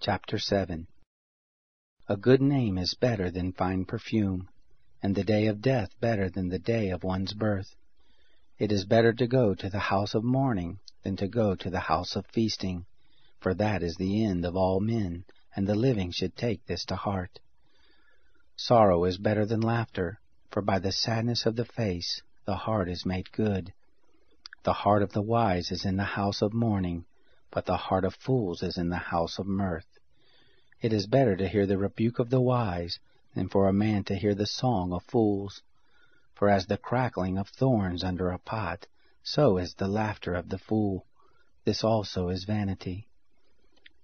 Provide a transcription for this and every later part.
Chapter 7 A good name is better than fine perfume, and the day of death better than the day of one's birth. It is better to go to the house of mourning than to go to the house of feasting, for that is the end of all men, and the living should take this to heart. Sorrow is better than laughter, for by the sadness of the face the heart is made good. The heart of the wise is in the house of mourning, but the heart of fools is in the house of mirth. It is better to hear the rebuke of the wise than for a man to hear the song of fools. For as the crackling of thorns under a pot, so is the laughter of the fool. This also is vanity.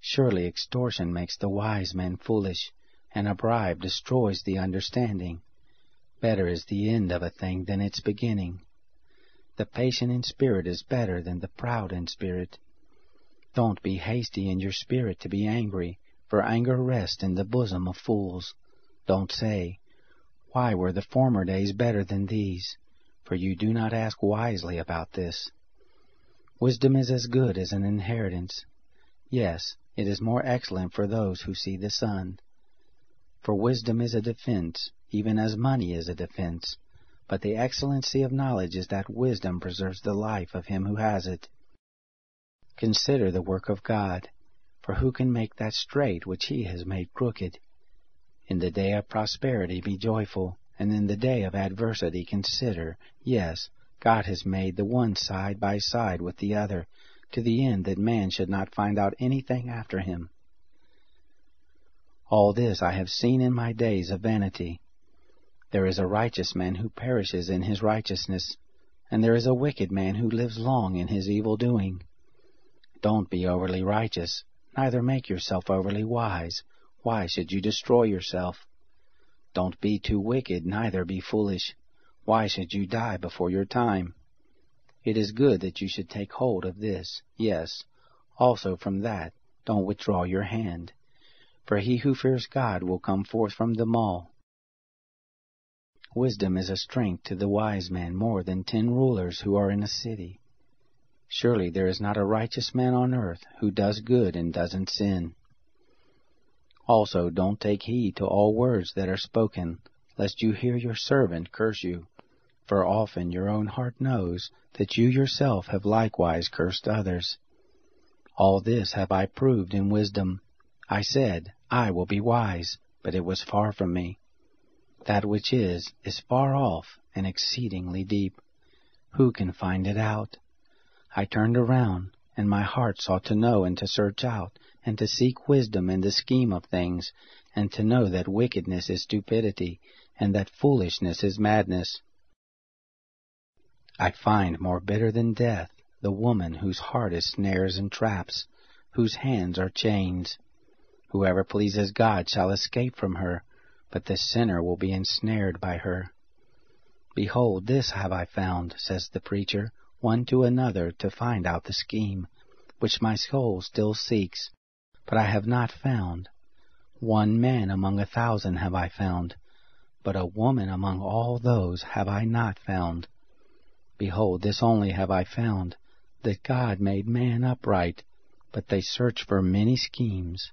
Surely extortion makes the wise man foolish, and a bribe destroys the understanding. Better is the end of a thing than its beginning. The patient in spirit is better than the proud in spirit. Don't be hasty in your spirit to be angry, for anger rests in the bosom of fools. Don't say, Why were the former days better than these? For you do not ask wisely about this. Wisdom is as good as an inheritance. Yes, it is more excellent for those who see the sun. For wisdom is a defense, even as money is a defense. But the excellency of knowledge is that wisdom preserves the life of him who has it. Consider the work of God, for who can make that straight which he has made crooked? In the day of prosperity be joyful, and in the day of adversity consider, yes, God has made the one side by side with the other, to the end that man should not find out anything after him. All this I have seen in my days of vanity. There is a righteous man who perishes in his righteousness, and there is a wicked man who lives long in his evil doing. Don't be overly righteous, neither make yourself overly wise. Why should you destroy yourself? Don't be too wicked, neither be foolish. Why should you die before your time? It is good that you should take hold of this. Yes, also from that don't withdraw your hand. For he who fears God will come forth from them all. Wisdom is a strength to the wise man more than ten rulers who are in a city. Surely there is not a righteous man on earth who does good and doesn't sin. Also don't take heed to all words that are spoken, lest you hear your servant curse you. For often your own heart knows that you yourself have likewise cursed others. All this have I proved in wisdom. I said, I will be wise, but it was far from me. That which is, is far off and exceedingly deep. Who can find it out? I turned around, and my heart sought to know and to search out, and to seek wisdom in the scheme of things, and to know that wickedness is stupidity, and that foolishness is madness. I find more bitter than death the woman whose heart is snares and traps, whose hands are chains. Whoever pleases God shall escape from her, but the sinner will be ensnared by her. Behold, this have I found, says the preacher, one to another to find out the scheme, which my soul still seeks, but I have not found. One man among a thousand have I found, but a woman among all those have I not found. Behold, this only have I found, that God made man upright, but they search for many schemes.